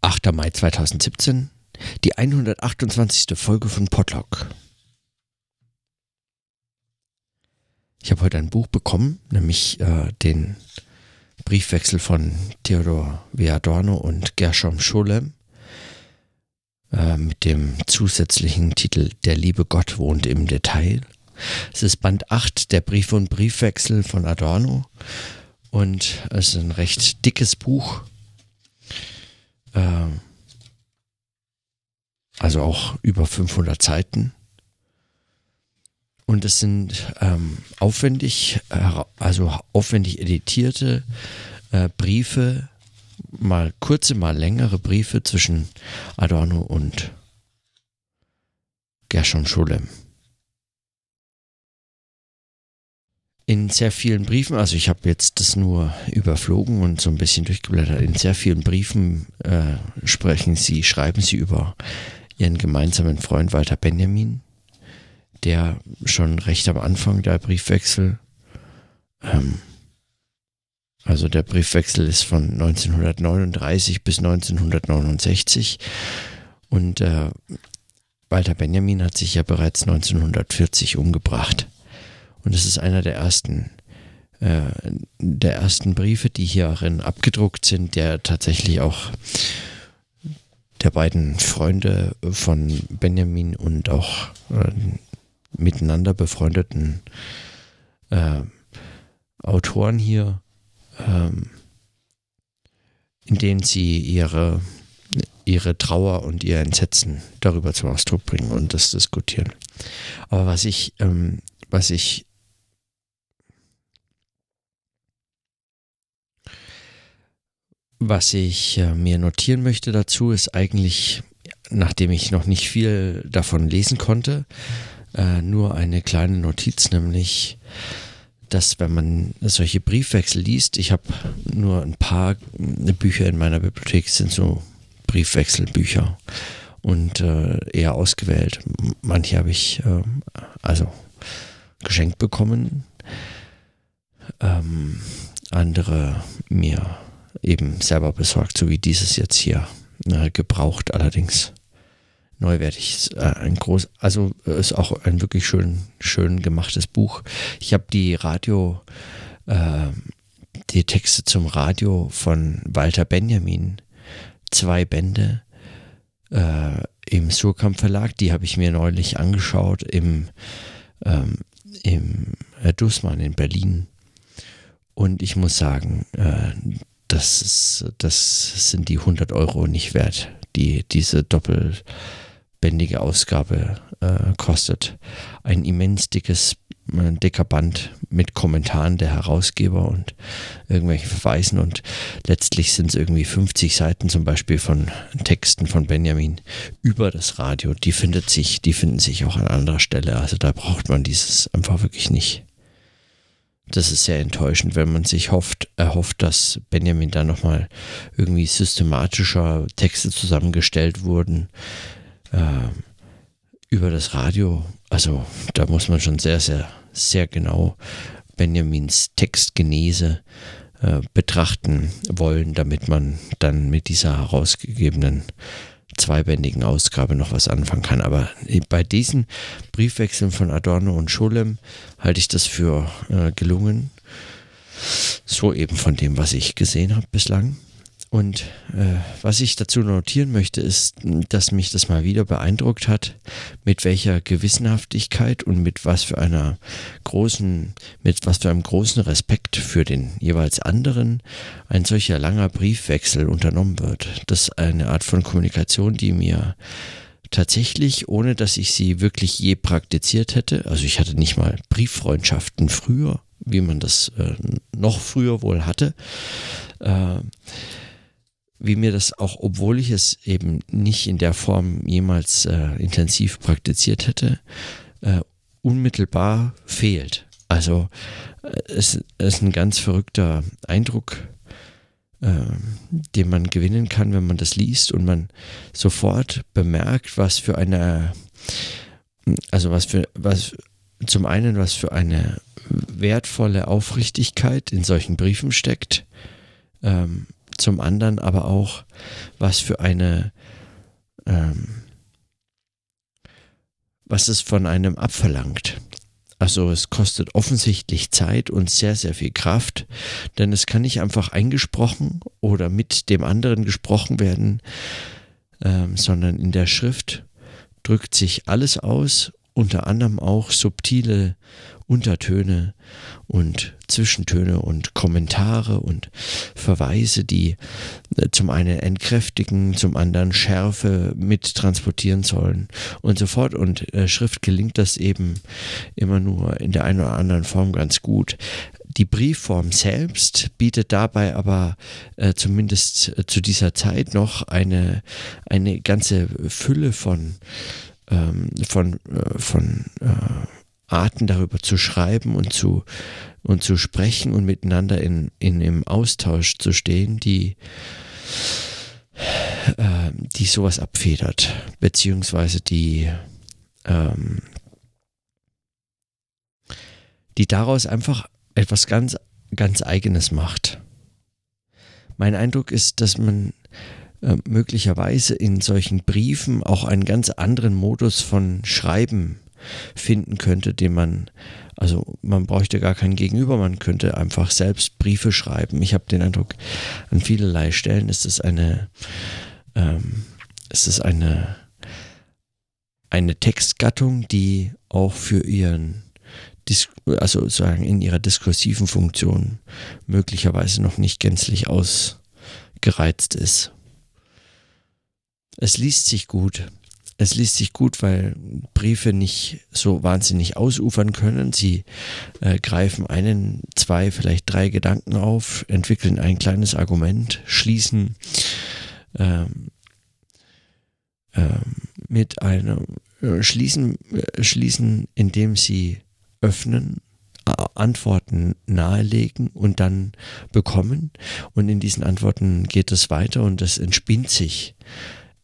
8. Mai 2017, die 128. Folge von Podlog. Ich habe heute ein Buch bekommen, nämlich äh, den Briefwechsel von Theodor W. Adorno und Gershom Scholem äh, mit dem zusätzlichen Titel Der liebe Gott wohnt im Detail. Es ist Band 8 der Briefe und Briefwechsel von Adorno und es ist ein recht dickes Buch äh, also auch über 500 Seiten. Und es sind ähm, aufwendig, also aufwendig editierte äh, Briefe, mal kurze, mal längere Briefe zwischen Adorno und Gershon Scholem. In sehr vielen Briefen, also ich habe jetzt das nur überflogen und so ein bisschen durchgeblättert, in sehr vielen Briefen äh, sprechen sie, schreiben sie über ihren gemeinsamen Freund Walter Benjamin, der schon recht am Anfang der Briefwechsel, ähm, also der Briefwechsel ist von 1939 bis 1969 und äh, Walter Benjamin hat sich ja bereits 1940 umgebracht. Und es ist einer der ersten, äh, der ersten Briefe, die hierin abgedruckt sind, der tatsächlich auch der beiden Freunde von Benjamin und auch äh, miteinander befreundeten äh, Autoren hier, ähm, in denen sie ihre, ihre Trauer und ihr Entsetzen darüber zum Ausdruck bringen und das diskutieren. Aber was ich, ähm, was ich Was ich äh, mir notieren möchte dazu ist eigentlich, nachdem ich noch nicht viel davon lesen konnte, äh, nur eine kleine Notiz, nämlich, dass wenn man solche Briefwechsel liest, ich habe nur ein paar Bücher in meiner Bibliothek, sind so Briefwechselbücher und äh, eher ausgewählt. Manche habe ich äh, also geschenkt bekommen, ähm, andere mir eben selber besorgt, so wie dieses jetzt hier. Äh, gebraucht allerdings. Neuwertig. Äh, ein groß, also ist auch ein wirklich schön, schön gemachtes Buch. Ich habe die Radio, äh, die Texte zum Radio von Walter Benjamin, zwei Bände äh, im Surkamp Verlag, die habe ich mir neulich angeschaut im, ähm, im Dussmann in Berlin. Und ich muss sagen, äh, das, ist, das sind die 100 Euro nicht wert, die diese doppelbändige Ausgabe äh, kostet. Ein immens dickes, äh, dicker Band mit Kommentaren der Herausgeber und irgendwelchen Verweisen und letztlich sind es irgendwie 50 Seiten zum Beispiel von Texten von Benjamin über das Radio. Die findet sich, die finden sich auch an anderer Stelle. Also da braucht man dieses einfach wirklich nicht das ist sehr enttäuschend, wenn man sich hofft, erhofft, dass Benjamin da nochmal irgendwie systematischer Texte zusammengestellt wurden äh, über das Radio. Also da muss man schon sehr, sehr, sehr genau Benjamins Textgenese äh, betrachten wollen, damit man dann mit dieser herausgegebenen zweibändigen Ausgabe noch was anfangen kann. Aber bei diesen Briefwechseln von Adorno und Scholem halte ich das für äh, gelungen. So eben von dem, was ich gesehen habe bislang. Und äh, was ich dazu notieren möchte, ist, dass mich das mal wieder beeindruckt hat, mit welcher Gewissenhaftigkeit und mit was für einer großen, mit was für einem großen Respekt für den jeweils anderen ein solcher langer Briefwechsel unternommen wird. Das ist eine Art von Kommunikation, die mir tatsächlich, ohne dass ich sie wirklich je praktiziert hätte, also ich hatte nicht mal Brieffreundschaften früher, wie man das äh, noch früher wohl hatte, äh, wie mir das auch, obwohl ich es eben nicht in der Form jemals äh, intensiv praktiziert hätte, äh, unmittelbar fehlt. Also äh, es, es, ist ein ganz verrückter Eindruck, äh, den man gewinnen kann, wenn man das liest und man sofort bemerkt, was für eine, also was für, was zum einen, was für eine wertvolle Aufrichtigkeit in solchen Briefen steckt. Ähm, zum anderen aber auch, was für eine, ähm, was es von einem abverlangt. Also es kostet offensichtlich Zeit und sehr, sehr viel Kraft, denn es kann nicht einfach eingesprochen oder mit dem anderen gesprochen werden, ähm, sondern in der Schrift drückt sich alles aus, unter anderem auch subtile Untertöne und Zwischentöne und Kommentare und Verweise, die äh, zum einen entkräftigen, zum anderen Schärfe mit transportieren sollen und so fort. Und äh, Schrift gelingt das eben immer nur in der einen oder anderen Form ganz gut. Die Briefform selbst bietet dabei aber äh, zumindest äh, zu dieser Zeit noch eine, eine ganze Fülle von, ähm, von, äh, von Arten darüber zu schreiben und zu, und zu sprechen und miteinander in, in im Austausch zu stehen, die, äh, die sowas abfedert, beziehungsweise die, ähm, die daraus einfach etwas ganz, ganz Eigenes macht. Mein Eindruck ist, dass man äh, möglicherweise in solchen Briefen auch einen ganz anderen Modus von Schreiben finden könnte, den man, also man bräuchte gar kein Gegenüber, man könnte einfach selbst Briefe schreiben. Ich habe den Eindruck, an vielerlei Stellen ist es eine, ähm, ist es eine, eine Textgattung, die auch für ihren also sozusagen in ihrer diskursiven Funktion möglicherweise noch nicht gänzlich ausgereizt ist. Es liest sich gut, es liest sich gut, weil Briefe nicht so wahnsinnig ausufern können. Sie äh, greifen einen, zwei, vielleicht drei Gedanken auf, entwickeln ein kleines Argument, schließen ähm, ähm, mit einem, äh, schließen, äh, schließen, indem sie öffnen, Antworten nahelegen und dann bekommen. Und in diesen Antworten geht es weiter und es entspinnt sich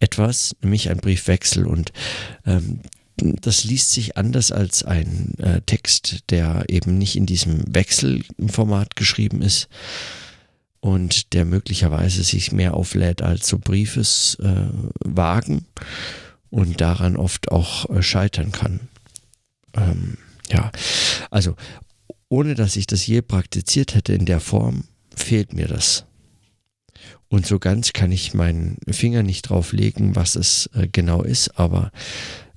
etwas, nämlich ein Briefwechsel. Und ähm, das liest sich anders als ein äh, Text, der eben nicht in diesem Wechselformat geschrieben ist und der möglicherweise sich mehr auflädt als so Briefes äh, wagen und daran oft auch äh, scheitern kann. Ähm, ja, also ohne dass ich das je praktiziert hätte in der Form, fehlt mir das. Und so ganz kann ich meinen Finger nicht drauf legen, was es äh, genau ist, aber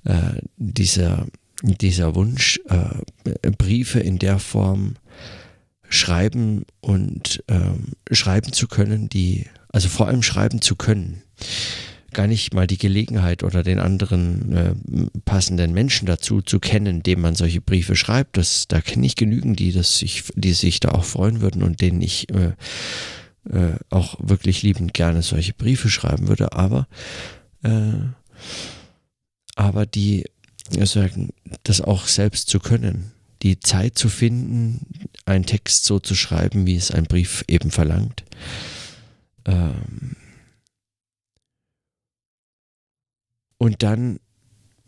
äh, dieser, dieser Wunsch, äh, Briefe in der Form schreiben und ähm, schreiben zu können, die, also vor allem schreiben zu können, gar nicht mal die Gelegenheit oder den anderen äh, passenden Menschen dazu zu kennen, dem man solche Briefe schreibt. Das, da kenne ich genügend, die, das sich, die sich da auch freuen würden und denen ich äh, auch wirklich liebend gerne solche Briefe schreiben würde, aber, äh, aber die sagen, das auch selbst zu können, die Zeit zu finden, einen Text so zu schreiben, wie es ein Brief eben verlangt. Ähm und dann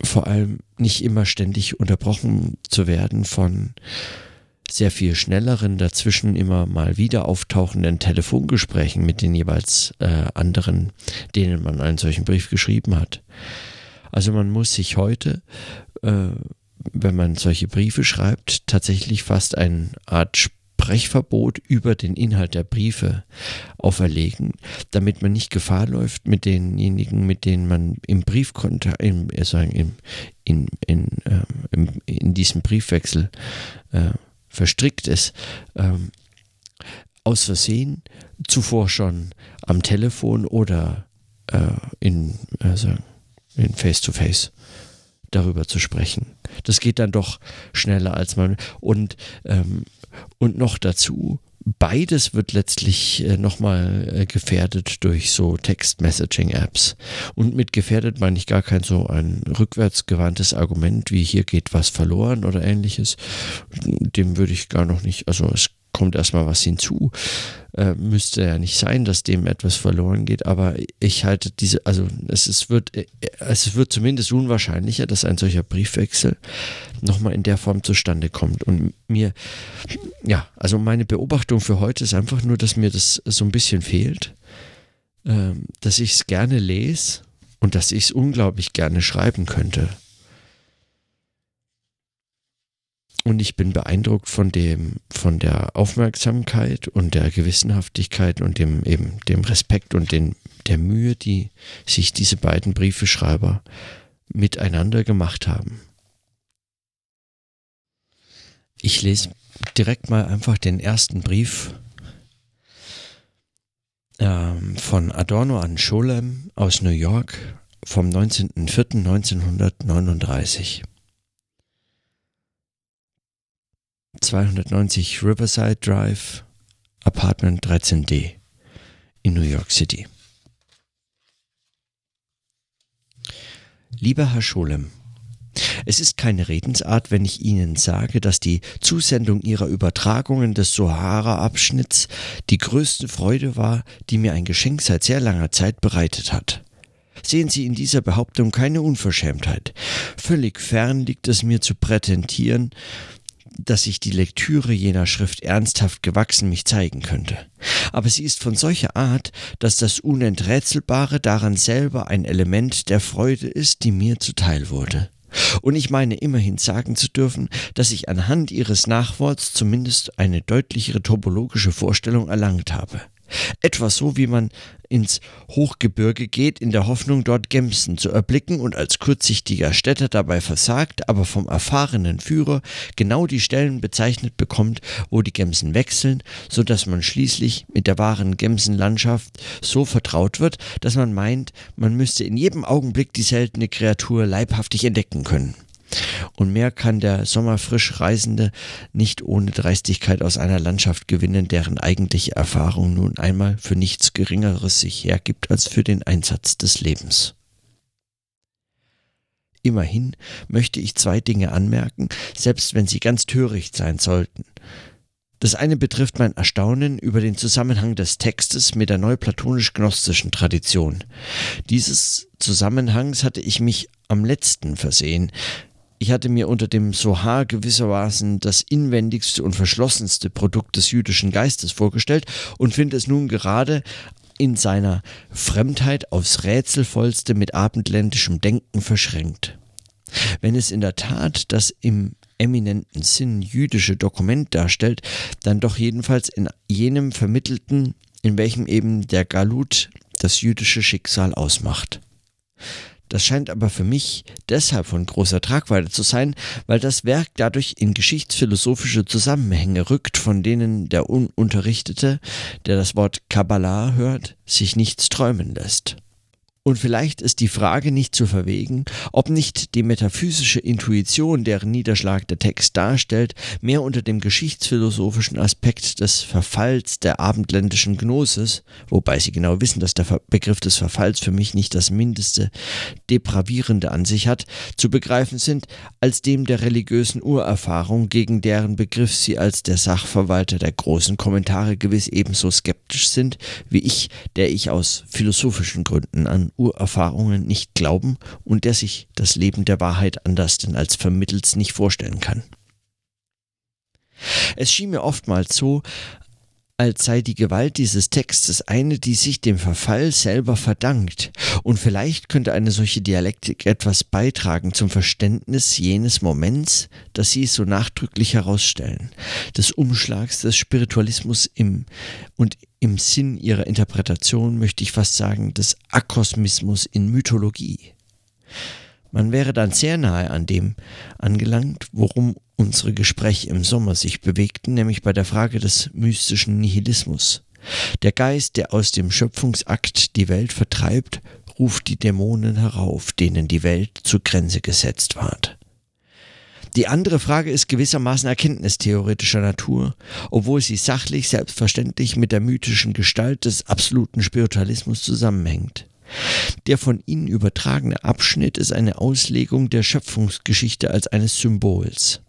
vor allem nicht immer ständig unterbrochen zu werden von sehr viel schnelleren, dazwischen immer mal wieder auftauchenden Telefongesprächen mit den jeweils äh, anderen, denen man einen solchen Brief geschrieben hat. Also man muss sich heute, äh, wenn man solche Briefe schreibt, tatsächlich fast eine Art Sprechverbot über den Inhalt der Briefe auferlegen, damit man nicht Gefahr läuft, mit denjenigen, mit denen man im Briefkontakt, im, äh, sagen, in, in, äh, im, in diesem Briefwechsel äh, verstrickt ist, ähm, aus Versehen zuvor schon am Telefon oder äh, in, also in Face-to-Face darüber zu sprechen. Das geht dann doch schneller als man. Und, ähm, und noch dazu beides wird letztlich äh, nochmal äh, gefährdet durch so Text-Messaging-Apps. Und mit gefährdet meine ich gar kein so ein rückwärtsgewandtes Argument, wie hier geht was verloren oder ähnliches. Dem würde ich gar noch nicht, also es kommt erstmal was hinzu. Äh, müsste ja nicht sein, dass dem etwas verloren geht, aber ich halte diese, also es, es, wird, äh, es wird zumindest unwahrscheinlicher, dass ein solcher Briefwechsel nochmal in der Form zustande kommt. Und mir, ja, also meine Beobachtung für heute ist einfach nur, dass mir das so ein bisschen fehlt, äh, dass ich es gerne lese und dass ich es unglaublich gerne schreiben könnte. Und ich bin beeindruckt von dem, von der Aufmerksamkeit und der Gewissenhaftigkeit und dem eben dem Respekt und den, der Mühe, die sich diese beiden Briefeschreiber miteinander gemacht haben. Ich lese direkt mal einfach den ersten Brief ähm, von Adorno an Scholem aus New York vom 19.04.1939. 290 Riverside Drive, Apartment 13D in New York City. Lieber Herr Scholem, es ist keine Redensart, wenn ich Ihnen sage, dass die Zusendung Ihrer Übertragungen des Sahara-Abschnitts die größte Freude war, die mir ein Geschenk seit sehr langer Zeit bereitet hat. Sehen Sie in dieser Behauptung keine Unverschämtheit. Völlig fern liegt es mir zu prätentieren, dass sich die Lektüre jener Schrift ernsthaft gewachsen mich zeigen könnte. Aber sie ist von solcher Art, dass das Unenträtselbare daran selber ein Element der Freude ist, die mir zuteil wurde. Und ich meine immerhin sagen zu dürfen, dass ich anhand ihres Nachworts zumindest eine deutlichere topologische Vorstellung erlangt habe. Etwas so, wie man ins Hochgebirge geht, in der Hoffnung, dort Gemsen zu erblicken und als kurzsichtiger Städter dabei versagt, aber vom erfahrenen Führer genau die Stellen bezeichnet bekommt, wo die Gemsen wechseln, so dass man schließlich mit der wahren Gemsenlandschaft so vertraut wird, dass man meint, man müsste in jedem Augenblick die seltene Kreatur leibhaftig entdecken können. Und mehr kann der sommerfrisch Reisende nicht ohne Dreistigkeit aus einer Landschaft gewinnen, deren eigentliche Erfahrung nun einmal für nichts Geringeres sich hergibt als für den Einsatz des Lebens. Immerhin möchte ich zwei Dinge anmerken, selbst wenn sie ganz töricht sein sollten. Das eine betrifft mein Erstaunen über den Zusammenhang des Textes mit der neuplatonisch-gnostischen Tradition. Dieses Zusammenhangs hatte ich mich am letzten versehen, ich hatte mir unter dem Sohar gewissermaßen das inwendigste und verschlossenste Produkt des jüdischen Geistes vorgestellt und finde es nun gerade in seiner Fremdheit aufs rätselvollste mit abendländischem Denken verschränkt. Wenn es in der Tat das im eminenten Sinn jüdische Dokument darstellt, dann doch jedenfalls in jenem vermittelten, in welchem eben der Galut das jüdische Schicksal ausmacht. Das scheint aber für mich deshalb von großer Tragweite zu sein, weil das Werk dadurch in geschichtsphilosophische Zusammenhänge rückt, von denen der Ununterrichtete, der das Wort Kabbalah hört, sich nichts träumen lässt. Und vielleicht ist die Frage nicht zu verwegen, ob nicht die metaphysische Intuition, deren Niederschlag der Text darstellt, mehr unter dem geschichtsphilosophischen Aspekt des Verfalls der abendländischen Gnosis, wobei Sie genau wissen, dass der Begriff des Verfalls für mich nicht das mindeste Depravierende an sich hat, zu begreifen sind, als dem der religiösen Urerfahrung, gegen deren Begriff Sie als der Sachverwalter der großen Kommentare gewiss ebenso skeptisch sind, wie ich, der ich aus philosophischen Gründen an Urerfahrungen nicht glauben und der sich das Leben der Wahrheit anders denn als vermittels nicht vorstellen kann. Es schien mir oftmals so, als sei die Gewalt dieses Textes eine, die sich dem Verfall selber verdankt. Und vielleicht könnte eine solche Dialektik etwas beitragen zum Verständnis jenes Moments, das Sie so nachdrücklich herausstellen, des Umschlags des Spiritualismus im und im Sinn ihrer Interpretation möchte ich fast sagen des Akosmismus in Mythologie. Man wäre dann sehr nahe an dem angelangt, worum unsere Gespräche im Sommer sich bewegten, nämlich bei der Frage des mystischen Nihilismus. Der Geist, der aus dem Schöpfungsakt die Welt vertreibt, ruft die Dämonen herauf, denen die Welt zur Grenze gesetzt ward. Die andere Frage ist gewissermaßen erkenntnistheoretischer Natur, obwohl sie sachlich selbstverständlich mit der mythischen Gestalt des absoluten Spiritualismus zusammenhängt. Der von ihnen übertragene Abschnitt ist eine Auslegung der Schöpfungsgeschichte als eines Symbols.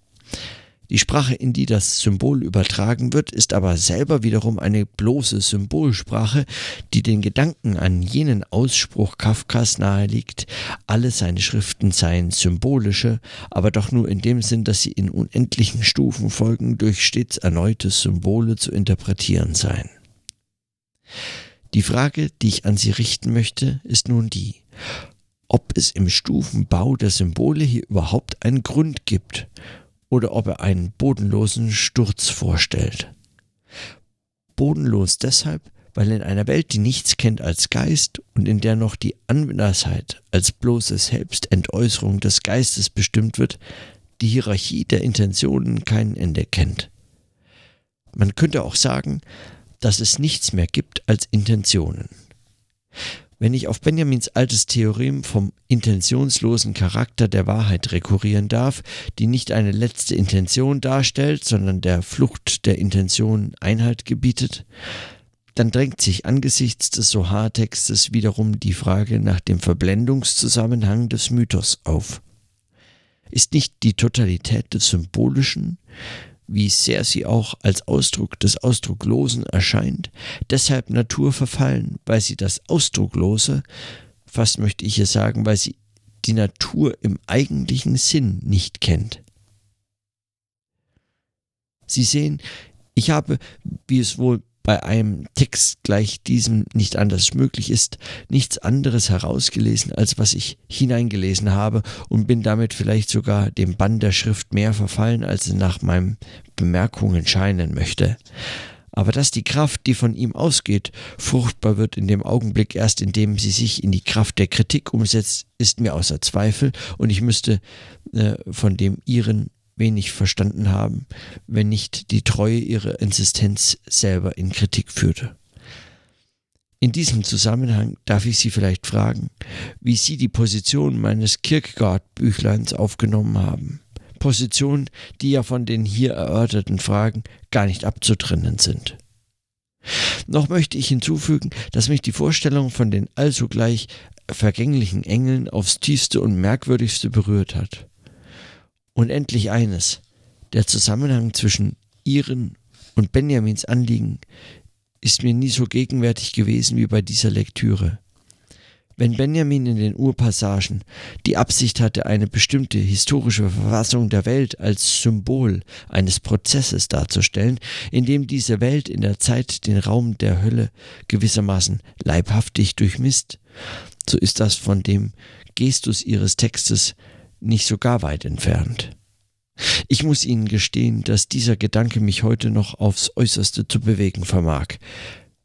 Die Sprache, in die das Symbol übertragen wird, ist aber selber wiederum eine bloße Symbolsprache, die den Gedanken an jenen Ausspruch Kafkas naheliegt, alle seine Schriften seien symbolische, aber doch nur in dem Sinn, dass sie in unendlichen Stufen folgen, durch stets erneute Symbole zu interpretieren seien. Die Frage, die ich an Sie richten möchte, ist nun die, ob es im Stufenbau der Symbole hier überhaupt einen Grund gibt oder ob er einen bodenlosen Sturz vorstellt. Bodenlos deshalb, weil in einer Welt, die nichts kennt als Geist und in der noch die Andersheit als bloße Selbstentäußerung des Geistes bestimmt wird, die Hierarchie der Intentionen kein Ende kennt. Man könnte auch sagen, dass es nichts mehr gibt als Intentionen. Wenn ich auf Benjamins altes Theorem vom intentionslosen Charakter der Wahrheit rekurrieren darf, die nicht eine letzte Intention darstellt, sondern der Flucht der Intention Einhalt gebietet, dann drängt sich angesichts des Sohar-Textes wiederum die Frage nach dem Verblendungszusammenhang des Mythos auf. Ist nicht die Totalität des Symbolischen, wie sehr sie auch als Ausdruck des Ausdrucklosen erscheint, deshalb Natur verfallen, weil sie das Ausdrucklose, fast möchte ich es sagen, weil sie die Natur im eigentlichen Sinn nicht kennt. Sie sehen, ich habe, wie es wohl bei einem Text gleich diesem nicht anders möglich ist, nichts anderes herausgelesen, als was ich hineingelesen habe und bin damit vielleicht sogar dem Bann der Schrift mehr verfallen, als es nach meinen Bemerkungen scheinen möchte. Aber dass die Kraft, die von ihm ausgeht, fruchtbar wird in dem Augenblick erst, in dem sie sich in die Kraft der Kritik umsetzt, ist mir außer Zweifel und ich müsste äh, von dem ihren wenig verstanden haben, wenn nicht die Treue ihrer Insistenz selber in Kritik führte. In diesem Zusammenhang darf ich Sie vielleicht fragen, wie Sie die Position meines Kierkegaard-Büchleins aufgenommen haben. Positionen, die ja von den hier erörterten Fragen gar nicht abzutrennen sind. Noch möchte ich hinzufügen, dass mich die Vorstellung von den allsogleich vergänglichen Engeln aufs tiefste und merkwürdigste berührt hat. Und endlich eines, der Zusammenhang zwischen ihren und Benjamins Anliegen ist mir nie so gegenwärtig gewesen wie bei dieser Lektüre. Wenn Benjamin in den Urpassagen die Absicht hatte, eine bestimmte historische Verfassung der Welt als Symbol eines Prozesses darzustellen, in dem diese Welt in der Zeit den Raum der Hölle gewissermaßen leibhaftig durchmisst, so ist das von dem Gestus ihres Textes nicht so gar weit entfernt. Ich muss Ihnen gestehen, dass dieser Gedanke mich heute noch aufs äußerste zu bewegen vermag.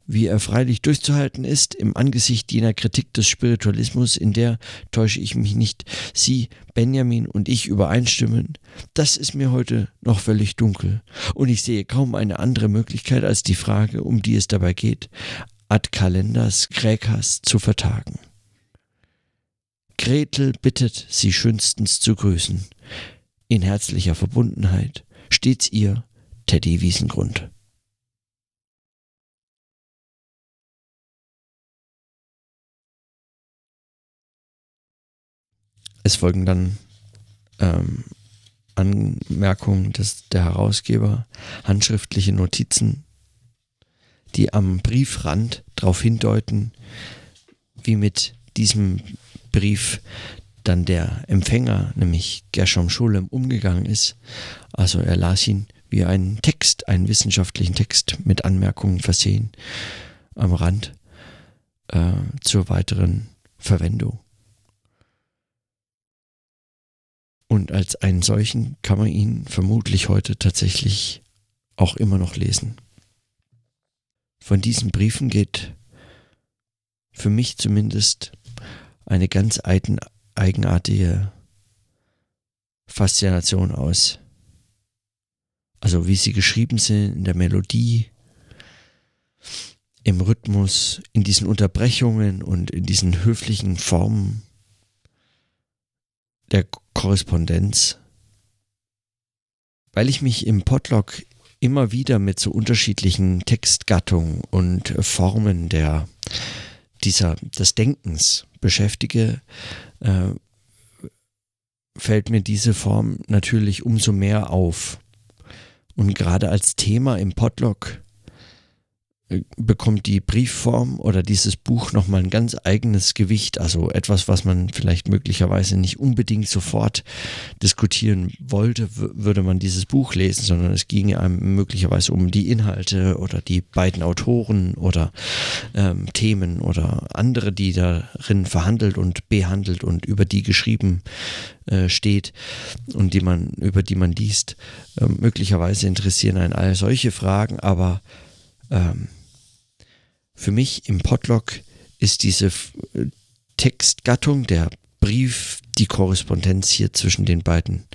Wie er freilich durchzuhalten ist im Angesicht jener Kritik des Spiritualismus, in der, täusche ich mich nicht, Sie, Benjamin und ich übereinstimmen, das ist mir heute noch völlig dunkel, und ich sehe kaum eine andere Möglichkeit als die Frage, um die es dabei geht, ad calendas Gräkas zu vertagen. Gretel bittet, sie schönstens zu grüßen. In herzlicher Verbundenheit stets ihr Teddy Wiesengrund. Es folgen dann ähm, Anmerkungen des, der Herausgeber, handschriftliche Notizen, die am Briefrand darauf hindeuten, wie mit diesem Brief dann der Empfänger, nämlich Gershom Scholem, umgegangen ist. Also er las ihn wie einen Text, einen wissenschaftlichen Text mit Anmerkungen versehen am Rand äh, zur weiteren Verwendung. Und als einen solchen kann man ihn vermutlich heute tatsächlich auch immer noch lesen. Von diesen Briefen geht für mich zumindest eine ganz eigenartige Faszination aus. Also wie sie geschrieben sind, in der Melodie, im Rhythmus, in diesen Unterbrechungen und in diesen höflichen Formen der Korrespondenz. Weil ich mich im Podlog immer wieder mit so unterschiedlichen Textgattungen und Formen der dieser, des Denkens beschäftige, äh, fällt mir diese Form natürlich umso mehr auf. Und gerade als Thema im Podlog bekommt die Briefform oder dieses Buch nochmal ein ganz eigenes Gewicht. Also etwas, was man vielleicht möglicherweise nicht unbedingt sofort diskutieren wollte, würde man dieses Buch lesen, sondern es ginge einem möglicherweise um die Inhalte oder die beiden Autoren oder ähm, Themen oder andere, die darin verhandelt und behandelt und über die geschrieben äh, steht und die man, über die man liest. Ähm, möglicherweise interessieren einen all solche Fragen, aber ähm, für mich im Podlog ist diese äh, Textgattung, der Brief, die Korrespondenz hier zwischen den beiden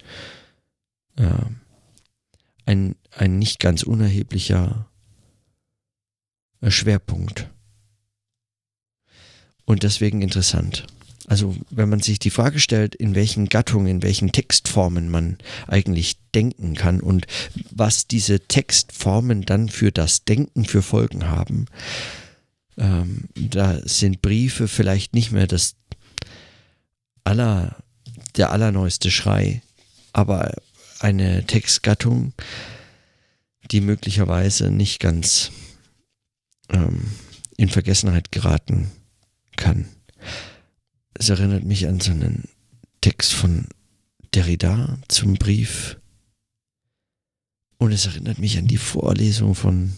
äh, ein, ein nicht ganz unerheblicher äh, Schwerpunkt. Und deswegen interessant. Also wenn man sich die Frage stellt, in welchen Gattungen, in welchen Textformen man eigentlich denken kann und was diese Textformen dann für das Denken für Folgen haben, ähm, da sind Briefe vielleicht nicht mehr das aller, der allerneueste Schrei, aber eine Textgattung, die möglicherweise nicht ganz ähm, in Vergessenheit geraten kann. Es erinnert mich an so einen Text von Derrida zum Brief und es erinnert mich an die Vorlesung von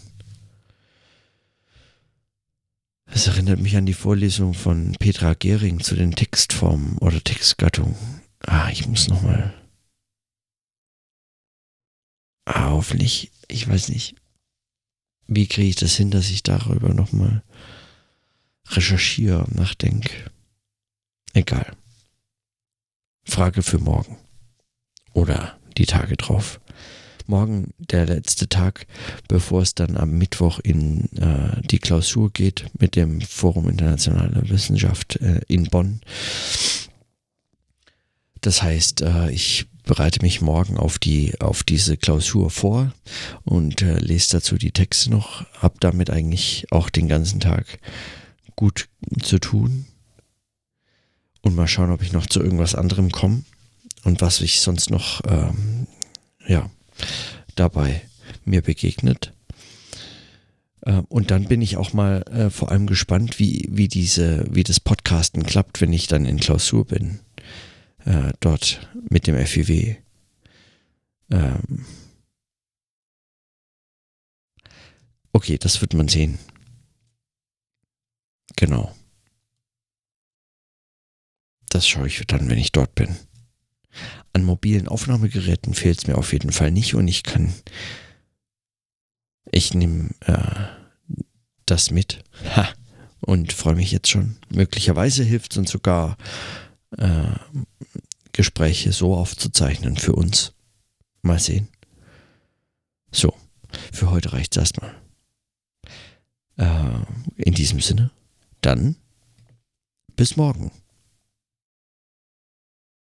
Es erinnert mich an die Vorlesung von Petra Gehring zu den Textformen oder Textgattungen. Ah, ich muss nochmal. Ah, hoffentlich, ich weiß nicht. Wie kriege ich das hin, dass ich darüber nochmal recherchiere, nachdenke? Egal. Frage für morgen. Oder die Tage drauf morgen der letzte Tag, bevor es dann am Mittwoch in äh, die Klausur geht mit dem Forum Internationale Wissenschaft äh, in Bonn. Das heißt, äh, ich bereite mich morgen auf die auf diese Klausur vor und äh, lese dazu die Texte noch. Hab damit eigentlich auch den ganzen Tag gut zu tun und mal schauen, ob ich noch zu irgendwas anderem komme und was ich sonst noch ähm, ja dabei mir begegnet. Äh, und dann bin ich auch mal äh, vor allem gespannt, wie, wie diese, wie das Podcasten klappt, wenn ich dann in Klausur bin. Äh, dort mit dem FIW. Ähm okay, das wird man sehen. Genau. Das schaue ich dann, wenn ich dort bin. An mobilen Aufnahmegeräten fehlt es mir auf jeden Fall nicht und ich kann, ich nehme äh, das mit ha, und freue mich jetzt schon. Möglicherweise hilft es uns sogar, äh, Gespräche so aufzuzeichnen für uns. Mal sehen. So, für heute reicht es erstmal. Äh, in diesem Sinne, dann bis morgen.